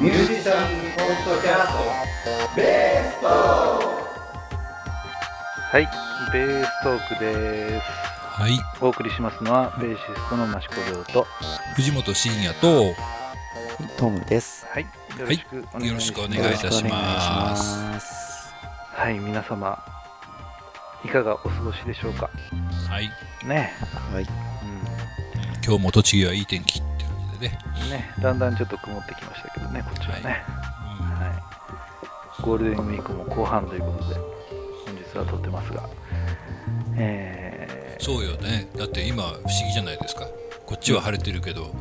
ミュージシャンポッドキャストベーストはい、ベーストークです。はい、お送りしますのは、ベーシストの益子亮と、藤本慎也と、トムです。はい、よろしくお願いします。よろしくお願いいたします。はい、皆様、いかがお過ごしでしょうか？はい、ね、はい。う今日も栃木はいい天気でね。ん、ね、だんだんちょっと曇ってきましたけどね、こっちはね。はい。ゴールデンウィークも後半ということで、本日は撮ってますが、えー、そうよね。だって今不思議じゃないですか。こっちは晴れてるけど、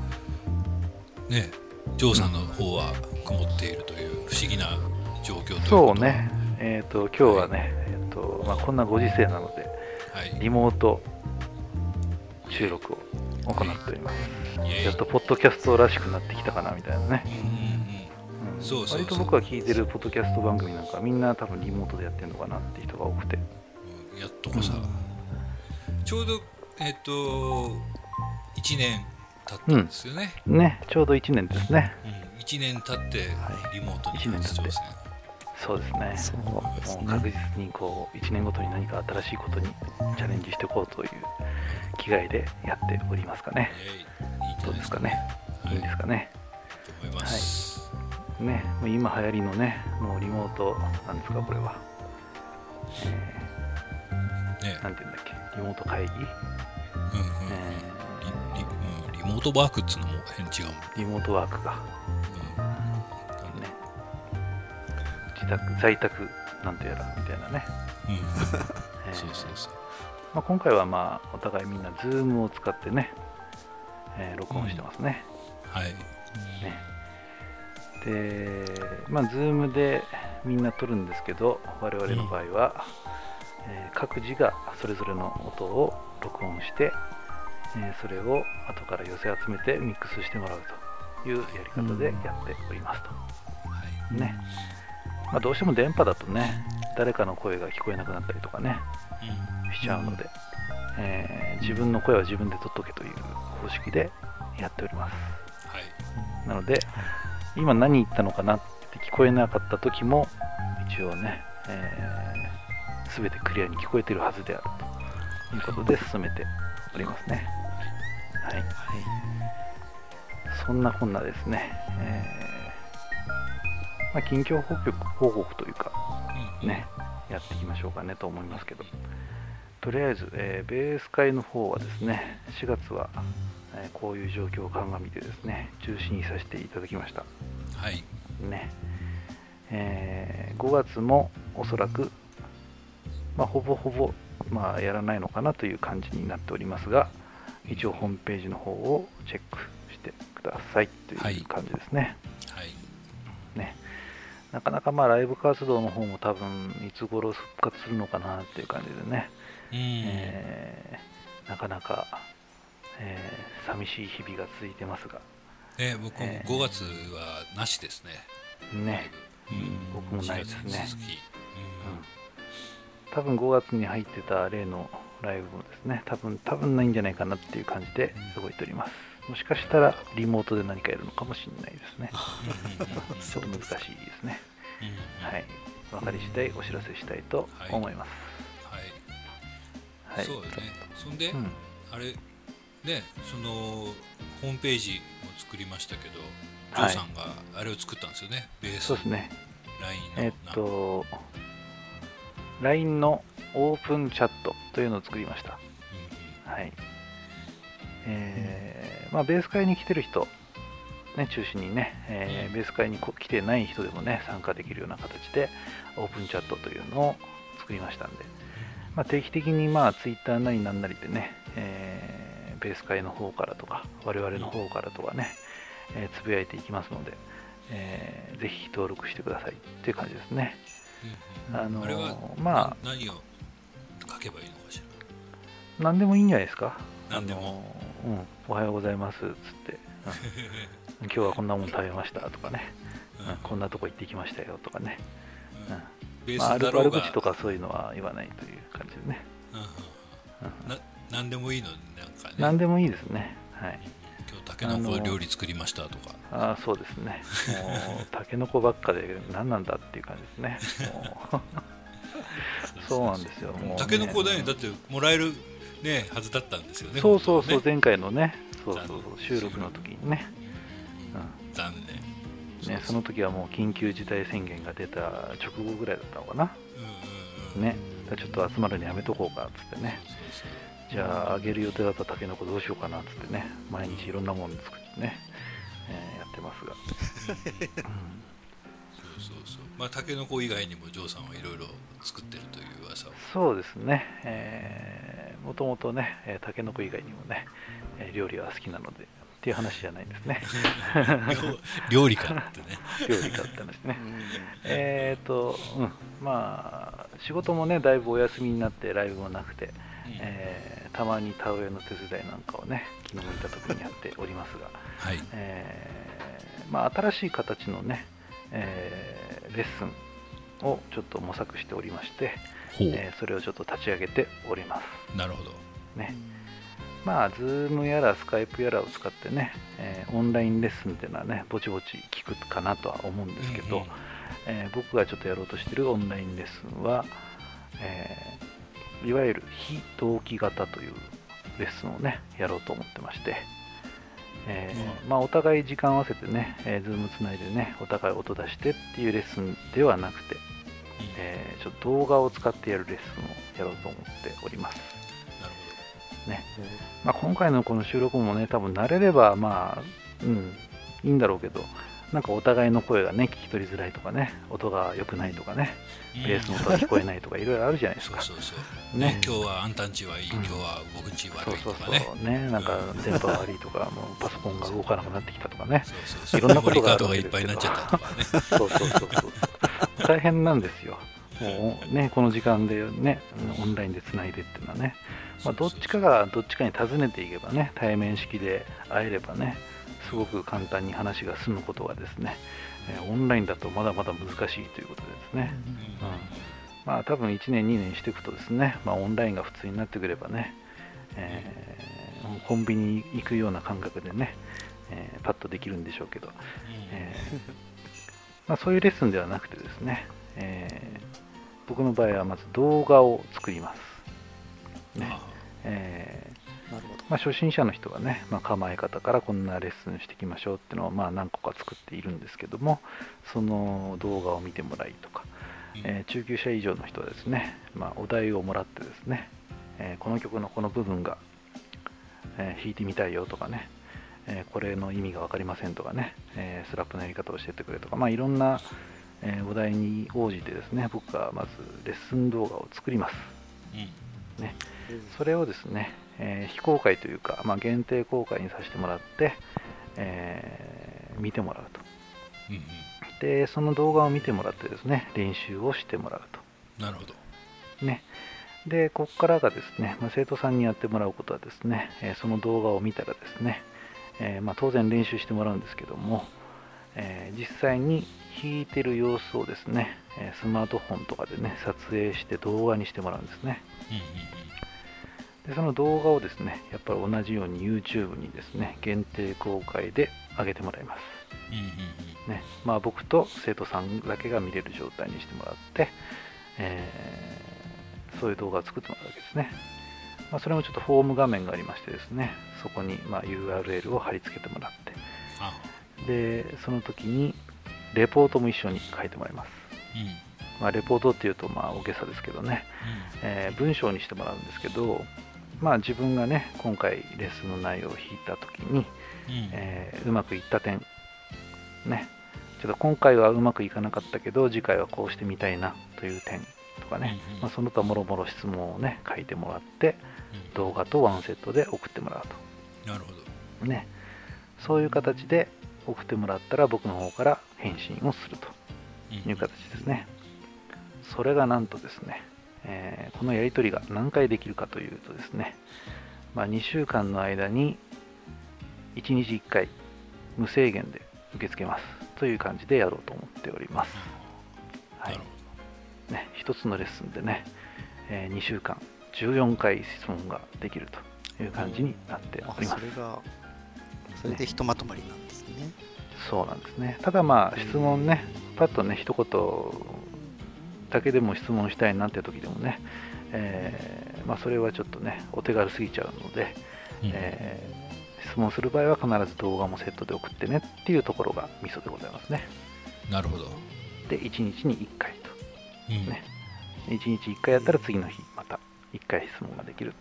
ね、ジョーさんの方は曇っているという不思議な状況というそうね、えっ、と、今日はね、えっ、と、まあ、こんなご時世なので、はい。リモート収録を行っております。やっとポッドキャストらしくなってきたかなみたいなね。うんうんうんそうそうそう割と僕が聞いてるポッドキャスト番組なんかみんな多分リモートでやってるのかなって人が多くて。うんやっとこさ、ちょうど、えっ、と、1年経ったんですよね。ね、ちょうど1年ですね。うん、1年経ってはいリモートに一年経って。そうですね。そうですもう確ね。実にこう1年ごとに何か新しいことにチャレンジしていこうという気概でやっておりますかね。どうですかね。はいいいんですかね。と思います。ね、もう今流行りのね、もうリモート、なんですか、これは。えねー、なんて言うんだっけ、リモート会議、うんうんえリモートワークっつうのも変違うリモートワークが、宅、在宅なんてやらみたいなね。うん。えー。そうそうそう。まあ、今回はまあお互いみんな Zoom を使ってね、えー録音してますね。はい。ね。で、まあ Zoom でみんな撮るんですけど、我々の場合は、えー各自がそれぞれの音を録音して、えーそれを後から寄せ集めてミックスしてもらうというやり方でやっておりますと。はい。ねまあ、どうしても電波だとね、誰かの声が聞こえなくなったりとかね、しちゃうので、えー自分の声は自分で取っとけという方式でやっております。はいなので、今何言ったのかなって聞こえなかった時も、一応ね、す、べ、てクリアに聞こえてるはずであるということで進めておりますね。はい。そんなこんなですね、えーまあ、近況報告報告というか、うんね、やっていきましょうかねと思いますけど、とりあえず、えーベース会の方はですね、4月は、えーこういう状況を鑑みてですね、中止にさせていただきました。はい。ね。えー5月もおそらく、まあ、ほぼほぼ、まあ、やらないのかなという感じになっておりますが、一応ホームページの方をチェックしてくださいとはい。いう感じですね、なかなかまあライブ活動の方も多分いつ頃復活するのかなっていう感じでね、うん。えーなかなか、えー寂しい日々が続いてますが、ね僕もえー。5月はなしですね。ね、うん僕もないですね。4月に続き。うん、多分5月に入ってた例のライブもですね、多分多分ないんじゃないかなっていう感じで動いております。もしかしたらリモートで何かやるのかもしれないですね。ちょっと難しいですね。はい。分かり次第お知らせしたいと思います。はいはい。そうよねそんでうんあれねそのホームページを作りましたけどジョはいーさんがあれを作ったんですよねベースそうですね。LINE のえっと、LINE のオープンチャットというのを作りました。うんはい。えーまあ、ベース会に来てる人、ね、中心にね、えーベース会にこ来てない人でもね、参加できるような形で、オープンチャットというのを作りましたんで、まあ、定期的にまあ Twitter なりなんなりでね、えーベース会の方からとか、我々の方からとかね、えーつぶやいていきますので、えーぜひ登録してくださいっていう感じですね。うんうん。あのまあな何を書けばいいのかしら？何でもいいんじゃないですか。何でも。あのうん、おはようございます。っつって、うん。今日はこんなもん食べましたとかね、うん。うん。こんなとこ行ってきましたよとかね、うん。まあ、悪悪口とかそういうのは言わないという感じでね、うんな何でもいいの？なんかね。何でもいいですね。はい。今日たけのこ料理作りましたとか。ああそうですね。もうたけのこばっかで何なんだっていう感じですね。そうなんですよ。もう、ね、たけのこね。だってもらえるねはずだったんですよねそうそうそう、ね、前回のねそうそうそう収録の時にね、うん、残念。ねその時はもう緊急事態宣言が出た直後ぐらいだったのかな、うんうんうん、ね。ちょっと集まるのやめとこうかっつってね。じゃああげる予定だったたけのこどうしようかなっつってね。毎日いろんなもの作ってね、えー、やってますが、うん。そうそうまあたけのこ以外にもジョーさんはいろいろ作ってるという噂を。そうですね、えー、もともとねたけのこ以外にもね料理は好きなのでっていう話じゃないんですね。料理かってね。料理かって話ね。えっと、うん、まあ仕事もねだいぶお休みになってライブもなくて、うん、えー、たまに田植えの手伝いなんかをね昨日見た時にやっておりますが、はい。えーまあ、新しい形のねえー、レッスンをちょっと模索しておりまして、えー、それをちょっと立ち上げております。なるほど。ね。まあ、 Zoom やら Skype やらを使ってね、えー、オンラインレッスンっていうのはね、ぼちぼち聞くかなとは思うんですけど、うんうん、えー、僕がちょっとやろうとしてるオンラインレッスンは、えー、いわゆる非同期型というレッスンをね、やろうと思ってまして、えー、まあ、お互い時間合わせてね、えー、 Zoom つないでね、お互い音出してっていうレッスンではなくて、えー、ちょっと動画を使ってやるレッスンをやろうと思っております。なるほど。ね。まあ、今回のこの収録もね、多分慣れれば、まあ、うん、いいんだろうけど、なんかお互いの声がね、聞き取りづらいとかね、音が良くないとかね、ベースの音が聞こえないとか、いろいろあるじゃないですか。そうそうそうね、今日はあんたんちはいい、今日は僕んち悪いとかね。そうそうそうね、なんか電波悪いとか、もうパソコンが動かなくなってきたとかね、いろんなことがあるわけですけど。そうそうそうそう。大変なんですよ。もうね、この時間でね、オンラインでつないでっていうのはね、まあ、どっちかがどっちかに尋ねていけばね、対面式で会えればね、すごく簡単に話が済むことがですね、オンラインだとまだまだ難しいということですね。うん、まあ多分1年2年していくとですね、まあ、オンラインが普通になってくればね、えー、コンビニ行くような感覚でね、えー、パッとできるんでしょうけど、えー、まあ、そういうレッスンではなくてですね、え僕の場合はまず動画を作ります。ね。えなるほど。まあ、初心者の人がね、まあ、構え方からこんなレッスンしていきましょうっていうのをまあ何個か作っているんですけどもその動画を見てもらいとか、えー、中級者以上の人はですね、まあ、お題をもらってですね、えー、この曲のこの部分が、えー、弾いてみたいよとかね、えこれの意味が分かりませんとかね、えスラップのやり方を教えてくれとか、まあ、いろんな、えお題に応じてですね僕がまずレッスン動画を作ります、ね、それをですねえー、非公開というか、まあ、限定公開にさせてもらって、えー、見てもらうと、うんうん、でその動画を見てもらってですね練習をしてもらうと。なるほど。ね。でここからがですね、まあ、生徒さんにやってもらうことはですね、えー、その動画を見たらですね、えまあ、当然練習してもらうんですけども、え実際に弾いてる様子をですねスマートフォンとかでね撮影して動画にしてもらうんですね、でその動画をですねやっぱり同じように YouTube にですね限定公開で上げてもらいます、ねまあ、僕と生徒さんだけが見れる状態にしてもらって、えー、そういう動画を作ってもらうわけですね、まあ、それもちょっとフォーム画面がありましてですねそこにま URL を貼り付けてもらってでその時にレポートも一緒に書いてもらいます、うん。まあ、レポートっていうとまあ大げさですけどね、うん、えー、文章にしてもらうんですけどまあ自分がね今回レッスンの内容を弾いた時に、うん。えー、うまくいった点ね。ちょっと今回はうまくいかなかったけど次回はこうしてみたいなという点とかね、まあ、その他もろもろ質問をね書いてもらって、うん、動画とワンセットで送ってもらうと。なるほど。ね。そういう形で送ってもらったら僕の方から返信をするという形ですね、うん、それがなんとですねえー、このやり取りが何回できるかというとですね、まあ、2週間の間に1日1回無制限で受け付けますという感じでやろうと思っております。はい。ね、1つのレッスンでね、えー、2週間14回質問ができるという感じになっております。それがそそれでひとまとまりなんですね。そうなんですね。ただまあ質問ね、パッとね、一言だけでも質問したいなって時でもね、えーまあ、それはちょっとね、お手軽すぎちゃうので、うんえー質問する場合は必ず動画もセットで送ってねっていうところがミソでございますね。なるほど、で、1日に1回と。うんね1日1回やったら次の日、また1回質問ができる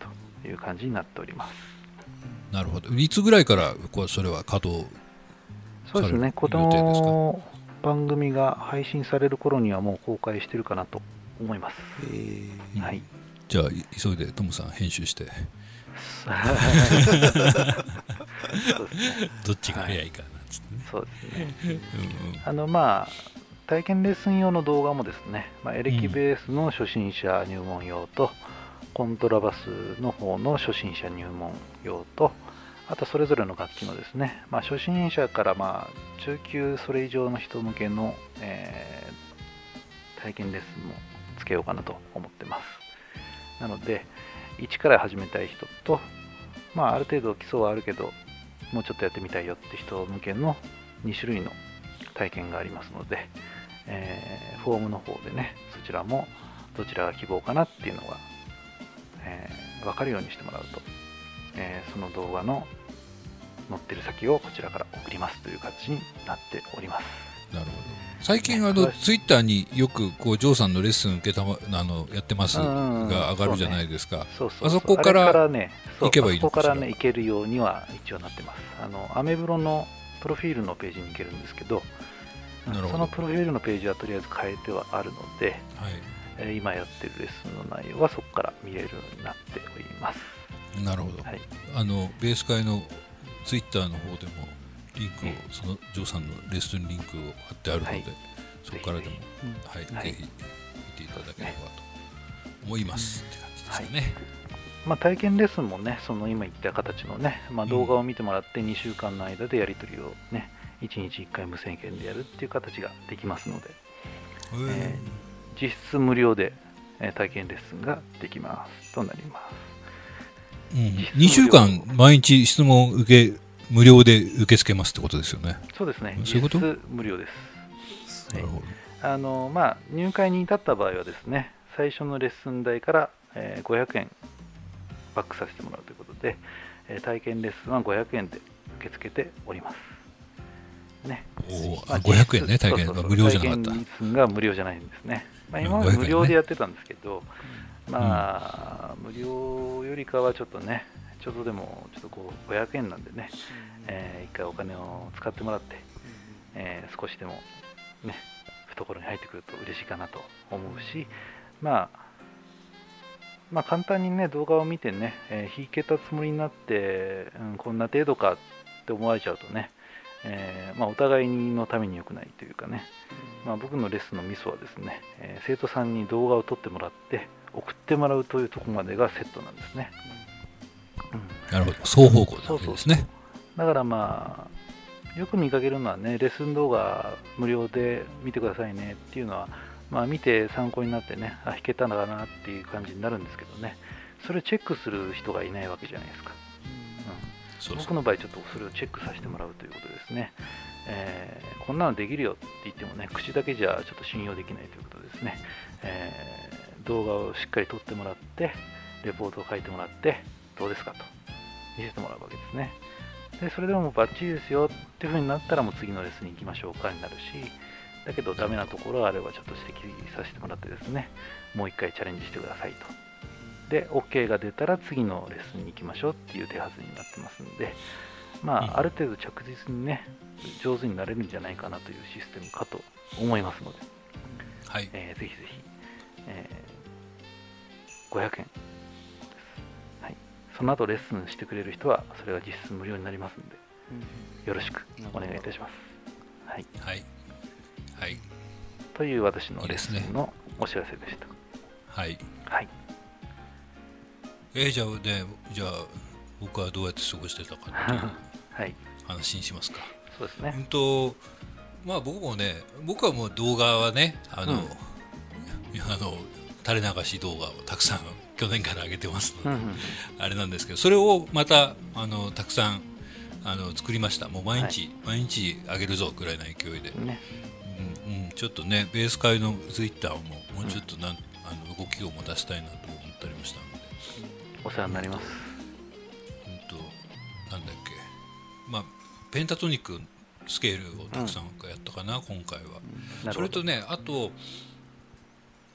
という感じになっております。なるほどいつぐらいからそれは稼働そうですね、この番組が配信される頃にはもう公開してるかなと思います。えはい。じゃあい急いでトムさん編集して。どっちが早いかなっつってね、そうですね。うんうんあのまあ体験レッスン用の動画もですね、まあ、エレキベースの初心者入門用と、コントラバスの方の初心者入門用と、あとそれぞれの楽器のですね、まあ、初心者からまあ中級それ以上の人向けの、えー体験レッスンもつけようかなと思ってます。なので、一から始めたい人と、まあ、ある程度基礎はあるけど、もうちょっとやってみたいよって人向けの2種類の体験がありますので、えーフォームの方でね、そちらもどちらが希望かなっていうのが、えー分かるようにしてもらうと、えーその動画の載ってる先をこちらから送りますという形になっております。なるほど。最近あのツイッターによくこうジョーさんのレッスン受けたまあのやってますが上がるじゃないですか、そうそうあそこからね、行けばいいのあそこからね、行けるようには一応なってます。あの、アメブロのプロフィールのページに行けるんですけどそのプロフィールのページはとりあえず変えてはあるので、はい。えー今やってるレッスンの内容はそこから見れるようになっております。なるほど、はい。あのベース会のツイッターの方でもリンクをえそのジョーさんのレッスンリンクを貼ってあるので、はい。そこからでもぜはい、はい。ぜひ見ていただければと思います、って感じですかね、まあ、体験レッスンもね、その今言った形のね、まあ、うん。動画を見てもらって2週間の間でやり取りをね、1日1回無制限でやるっていう形ができますので、えー実質無料で、えー体験レッスンができますとなります。うん、実質2週間毎日質問受け無料で受け付けますってことですよね、そうですね、実そういうこと？質無料です。はいなるほど。あのまあ、入会に至った場合はですね、最初のレッスン代から、えー500円バックさせてもらうということで、えー体験レッスンは500円で受け付けております。ね、おお、まああ500円ね体験そうそうそう。無料じゃなかった。体験が無料じゃないんですね。まあ、うん今まで500円ね。無料でやってたんですけど、まあ、無料よりかはちょっとね、ちょっとでもちょっとこう500円なんでね、えー一回お金を使ってもらって、えー少しでもね、懐に入ってくると嬉しいかなと思うし、まあ、まあ簡単にね、動画を見てね、えー弾けたつもりになって、うん、こんな程度かって思われちゃうとね、えーまあ、お互いのために良くないというかね、まあ、僕のレッスンのミソはですね、えー生徒さんに動画を撮ってもらって送ってもらうというところまでがセットなんですね。うん。なるほど。双方向なわけですね。だからまあ、よく見かけるのはね、レッスン動画無料で見てくださいねっていうのは、まあ見て参考になってね、あ、弾けたのかなっていう感じになるんですけどね、それをチェックする人がいないわけじゃないですか。そう僕の場合、ちょっとそれをチェックさせてもらうということですね。えーこんなのできるよって言ってもね、口だけじゃちょっと信用できないということですね。えー動画をしっかり撮ってもらって、レポートを書いてもらって、どうですかと見せてもらうわけですね。で、それでももうバッチリですよっていう風になったらもう次のレッスンに行きましょうかになるし、だけどダメなところがあればちょっと指摘させてもらってですね、もう一回チャレンジしてくださいと。で、OK が出たら次のレッスンに行きましょうっていう手はずになってますんで、まうんあ、ある程度着実にね、上手になれるんじゃないかなというシステムかと思いますので、はいえーぜひぜひ、えー500円です、はい。その後レッスンしてくれる人は、それが実質無料になりますので、よろしくお願いいたします。はい。はいはいという私のレッスンのお知らせでした。はいはい。えーじゃあねじゃあ僕はどうやって過ごしてたかっていう はい。話にしますか。そうですね。うんとまあ僕もね僕はもう動画はねあの、うん。あの垂れ流し動画をたくさん 去年から上げてますので、うんうん。あれなんですけどそれをまたあのたくさんあの作りました。もう毎日、毎日あげるぞぐらいの勢いで、ね。うんうん、ちょっとねベース界のツイッターももうちょっとなん、あの動きを持たせたいなと思ったりもしたお世話になります。うんとなんだっけ。まあペンタトニックスケールをたくさんやったかな、今回は。それとねあと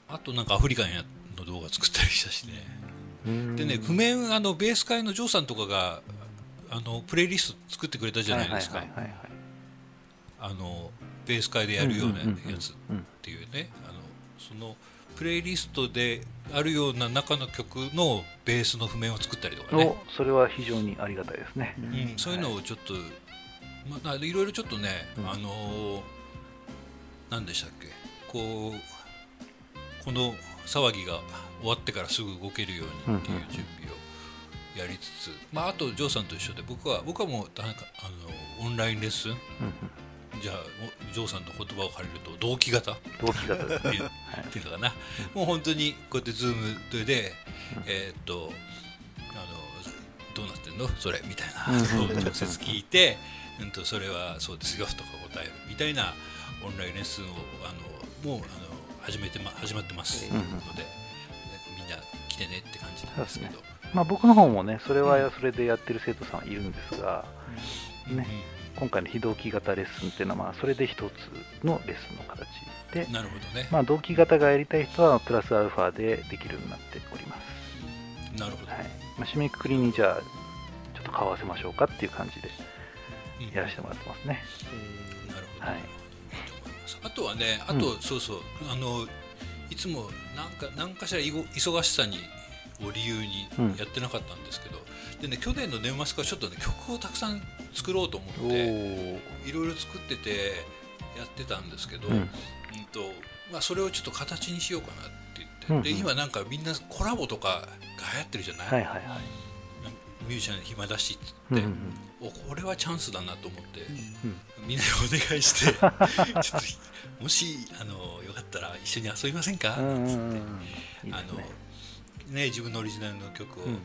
あとなんかアフリカンやの動画作ったりしたしね。うん。でね譜面あのベース界のジョーさんとかがあのプレイリスト作ってくれたじゃないですか。あのベース界でやるようなうんうんうんうんやつっていうねあのそのプレイリストであるような中の曲のベースの譜面を作ったりとかね、おそれは非常にありがたいですね。うん、そういうのをちょっと、まあ、いろいろちょっとね、うん。あのー何でしたっけ。こうこの騒ぎが終わってからすぐ動けるようにっていう準備をやりつつ、まあ、あとジョーさんと一緒で僕は僕はもうなんかあのオンラインレッスンうんじゃあおジョーさんの言葉を借りると同期型？同期型ですね。ていうっていうのかな、もう本当にこうやってズームで、えーっとあのどうなってんの？それみたいな。うん。のを直接聞いて、うん、とそれはそうですよとか答えるみたいなオンラインレッスンをあのもうあの始めて、ま、始まってますうん。ので、みんな来てねって感じなんですけど。まあ僕の方もねそれはそれでやってる生徒さんいるんですがね今回の非同期型レッスンっていうのはまあそれで一つのレッスンの形でうんなるほどね、まあ同期型がやりたい人はプラスアルファでできるようになっております。なるほど、はい。まあ、締めくくりにじゃあちょっと顔合わせましょうかっていう感じでうん。やらせてもらってますね。なるほど、はい。いいと思います。あとはねあと、そうそう。あのいつもなんか何かしら忙しさにを理由にうん。やってなかったんですけど、でね去年の年末からちょっとね曲をたくさん作ろうと思おってー。いろいろ作っててやってたんですけど、うん。うんとまあ、それをちょっと形にしようかなって言って、うんうん。で今なんかみんなコラボとかが流行ってるじゃない、はいはいはい。ミュージシャン暇だしっつって、うんうんおこれはチャンスだなと思って。うんみんなにお願いして ちょっともしあのよかったら一緒に遊びませんか、うんうんうんつっうんてあのね。ね自分のオリジナルの曲を、うん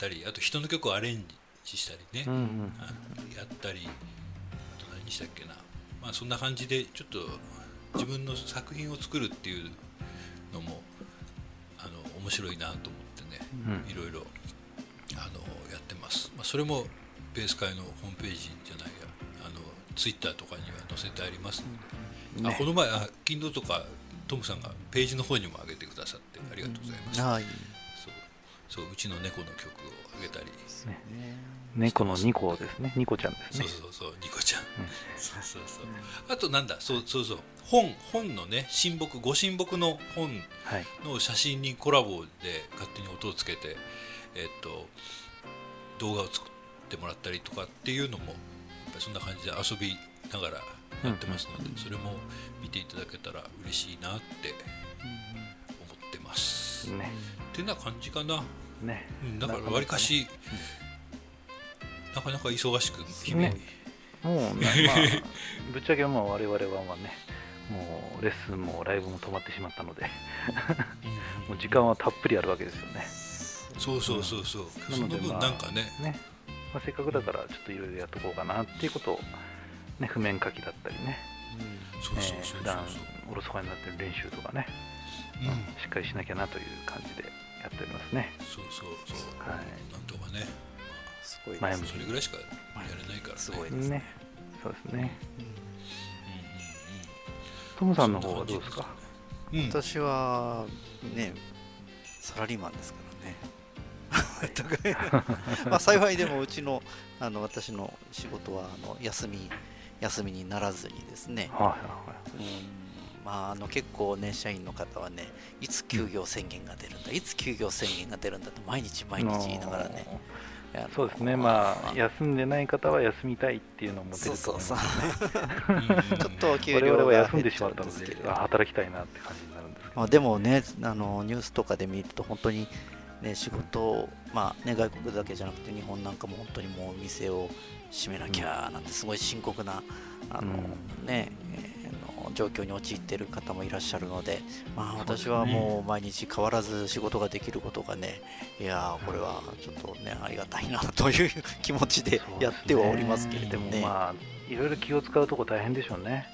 ったりあと人の曲をアレンジしたりね、うんうん。あのやったりあと何したっけな。まあそんな感じでちょっと自分の作品を作るっていうのもあの面白いなと思ってね、うん。いろいろあのやってます、まあ、それもベース会のホームページじゃないやあのツイッターとかには載せてあります、あね。この前あ Kindle とかトムさんがページの方にも上げてくださってありがとうございます、はい。そうそううちの猫の曲を上げたり猫のニコですね。ニコちゃんですそうね。そうそうニコちゃん、そうそうそうあとなんだそうそうそう本本のね親睦ご親睦の本はい。の写真にコラボで勝手に音をつけて、えっと、動画を作ってもらったりとかっていうのもやっぱりそんな感じで遊びながらやってますので、それも見ていただけたら嬉しいなって思ってます。ね。ってな感じかな。ね。うん、だからわりかしなかなか忙しく日々、ねもうね、まあ、ぶっちゃけもう我々はまあね、もうレッスンもライブも止まってしまったので、もう時間はたっぷりあるわけですよね。そうそうそうそう、なその分なんかね、ね。まあ、せっかくだからちょっといろいろやっとこうかなっていうことを、ね、譜面書きだったりね、普段おろそかになってる練習とかね、うん。しっかりしなきゃなという感じでやっておりますね。そうそうそう、はい。なんとかね、すごい前向きそれぐらいしかやれないからね。すごいですね。そうですね。うん。うんトムさんの方はどうですか？私はね、サラリーマンですからね。まあ幸いでもうちのあの私の仕事はあの休み休みにならずにですね、はいはいはい。うん。まあ、あの結構ね社員の方はねいつ休業宣言が出るんだ、いつ休業宣言が出るんだと毎日毎日言いながらねそうですね、まあ、休んでない方は休みたいっていうのも出ると思いますそううんう。ん ちょっと給我料が休んでしまったので働きたいなって感じになるんですけど、まあ、でもねあのニュースとかで見ると本当に、ね、仕事を、まあね、外国だけじゃなくて日本なんかも本当にもう店を閉めなきゃなんてすごい深刻なあの、うん。ねえーの状況に陥っている方もいらっしゃるので、まあ、私はもう毎日変わらず仕事ができることがねいやーこれはちょっとねありがたいなという気持ちでやってはおりますけれどもね。いろいろ気を使うとこ大変でしょうね。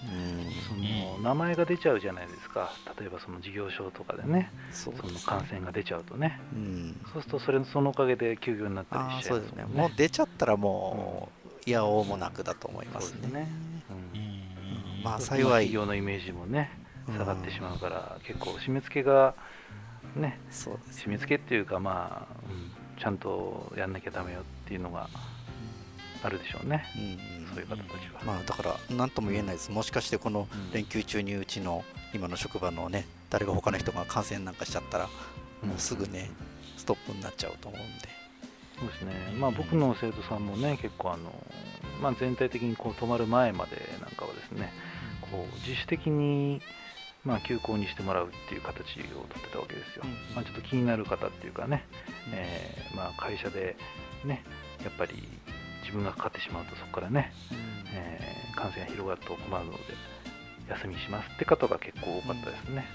その名前が出ちゃうじゃないですか。例えばその事業所とかでね、その感染が出ちゃうとね。うん。そうするとそれそのおかげで休業になったりしちゃそうですね。いますもう出ちゃったらもういやおうもなくだと思いますね。まあ幸い。企業のイメージもねうん。下がってしまうから、結構締め付けがねそうです締め付けっていうかまあ、うん。ちゃんとやんなきゃダメよっていうのがあるでしょうね。うんうんそういう方たちは。まあだから何とも言えないです。もしかしてこのうん。連休中にうちの今の職場のね誰が他の人が感染なんかしちゃったらもうすぐねストップになっちゃうと思うんで。そうですね、まあ、僕の生徒さんもね、結構あの、まあ、全体的にこう止まる前までなんかはですね、こう自主的に、まあ、休校にしてもらうっていう形をとってたわけですよ。うんまあ、ちょっと気になる方っていうかね、えーまあ、会社でね、やっぱり自分がかかってしまうとそこからね、えー感染が広がると困るので、休みしますって方が結構多かったですね。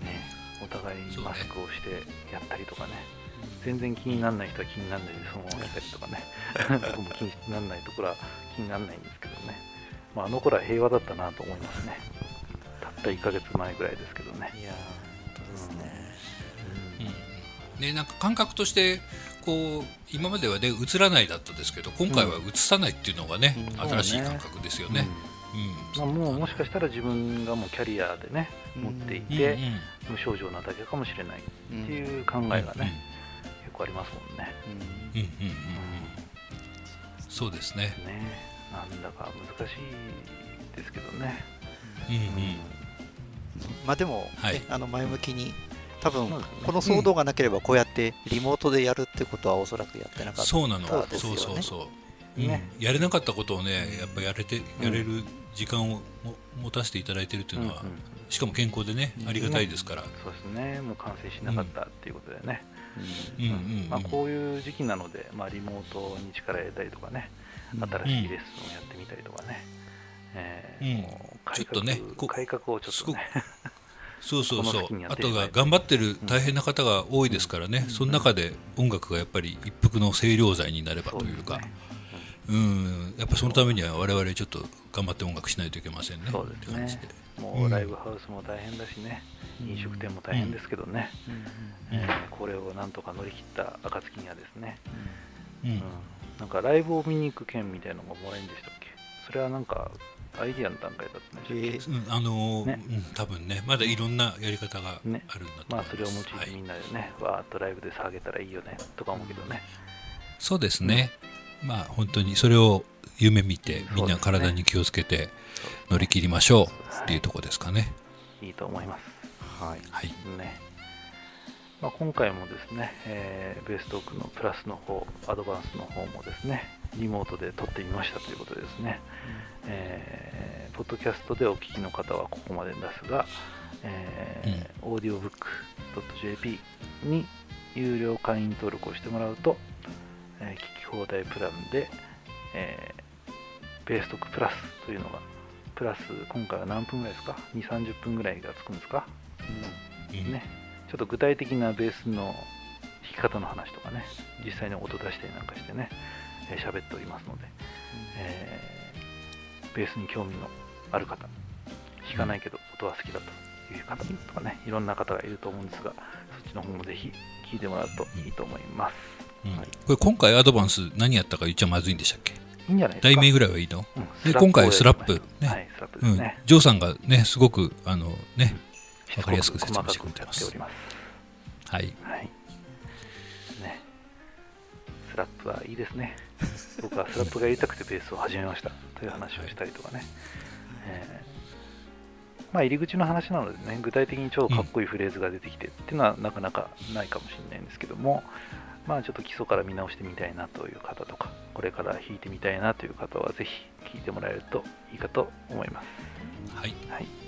ね。お互いマスクをしてやったりとかね。全然気にならない人は気にならないでそのままやったりとかね。僕も気にならないところは気にならないんですけどね、まあ、あの頃は平和だったなと思いますね。たった1ヶ月前ぐらいですけどね。いやー本当ですね。うんね、なんか感覚としてこう今まではね映らないだったですけど今回は映さないっていうのがね、うん。新しい感覚ですよね。うん。まあ、もうもしかしたら自分がもうキャリアでね持っていうんて、うん。無症状なだけかもしれないうんっていう考えがね、結構ありますもんね,、うんうんうん。うん。そうですね。ねなんだか難しいですけどね、うんうん。まあでも、ねはい。あの前向きに多分この騒動がなければこうやってリモートでやるってことはおそらくやってなかった。そうなの、そうそうそうそう、うん。ねやれなかったことをねやっぱやれてうん。やれる時間をも持たせていただいてるっていうのは、うんうん。しかも健康でねうん。ありがたいですから、そうですね。もう感染しなかったっていうことでね、うん。うん。うんまあ、こういう時期なので、まあ、リモートに力入れたりとかね、うん。新しいレッスンをやってみたりとかね、えーうんもうちょっとねこう改革をちょっとね、そうそうそう。あとが頑張ってる大変な方が多いですからね、その中で音楽がやっぱり一服の清涼剤になればというか。そうね。うん。やっぱそのためには我々ちょっと頑張って音楽しないといけませんね。そうですね。もうライブハウスも大変だしね、飲食店も大変ですけどね、うん。えーこれをなんとか乗り切った暁にはですね、うん。うん。なんかライブを見に行く券みたいなのがもらえるんでしたっけ？それはなんかアイディアの段階だったんでしたっけ、えーうんあのーね。うん、多分ねまだいろんなやり方があるんだねと思います、まあそれを用いてはいみんなでね、わーっとライブで下げたらいいよねとか思うけどね、そうですね、まあ本当にそれを夢見てみんな体に気をつけて乗り切りましょうっていうところですかね。いいと思います。はい。はい。ね。まあ、今回もですね、えーベーストークのプラスの方、アドバンスの方もですね、リモートで撮ってみましたということでですね、えーポッドキャストでお聞きの方はここまでですが、えー、audiobook.jp に有料会員登録をしてもらうと、えー聞き放題プランで、えーベーストークプラスというのが、プラス今回は何分ぐらいですか ?2、30分ぐらいがつくんですか？うん。ね、ちょっと具体的なベースの弾き方の話とかね、実際に音出したりなんかしてね、えー喋っておりますので、えーベースに興味のある方、弾かないけど音は好きだという方とかね、いろんな方がいると思うんですが、そっちの方もぜひ聞いてもらうといいと思います。うん。はい。これ今回アドバンス何やったか言っちゃまずいんでしたっけ？いいんじゃない題名ぐらいはいいの？うんで今回スラップ。ね。はい、スラップうんですね。ジョーさんがねすごくあのねしつこわかりやすく説明してくれてます。はい。はい。ね。スラップはいいですね。僕はスラップがやりたくてベースを始めましたという話をしたりとかね。えーまあ入り口の話なのでね、具体的に超かっこいいフレーズが出てきてっていうのはなかなかないかもしれないんですけども、まあちょっと基礎から見直してみたいなという方とか、これから弾いてみたいなという方はぜひ聴いてもらえるといいかと思います。はいはい。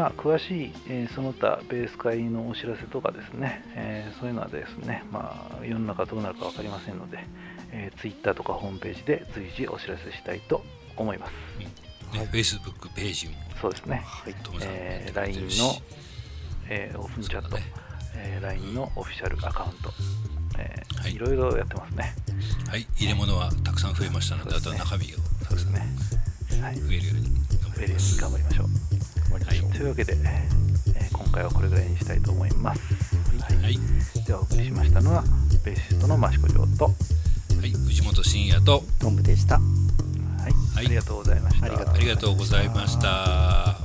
まあ、詳しい、えーその他ベース会のお知らせとかですね、えーそういうのはですね、まあ、世の中どうなるか分かりませんので、えー、Twitter とかホームページで随時お知らせしたいと思います。ね、Facebook ページも。そうですね、はい。えー LINE の、えーオープンチャット、ね。えー LINE のオフィシャルアカウント、えーはい。いろいろやってますね。はい、入れ物はたくさん増えましたので、あとは中身がそうですね。はい、増えるように頑張ります。頑はい、というわけで、えー今回はこれぐらいにしたいと思います。はい。はい、ではお送りしましたのは、ベーシストの益子城と、はい、藤本慎也と、トンブでした。はい、はい。ありがとうございました。ありがとうございました。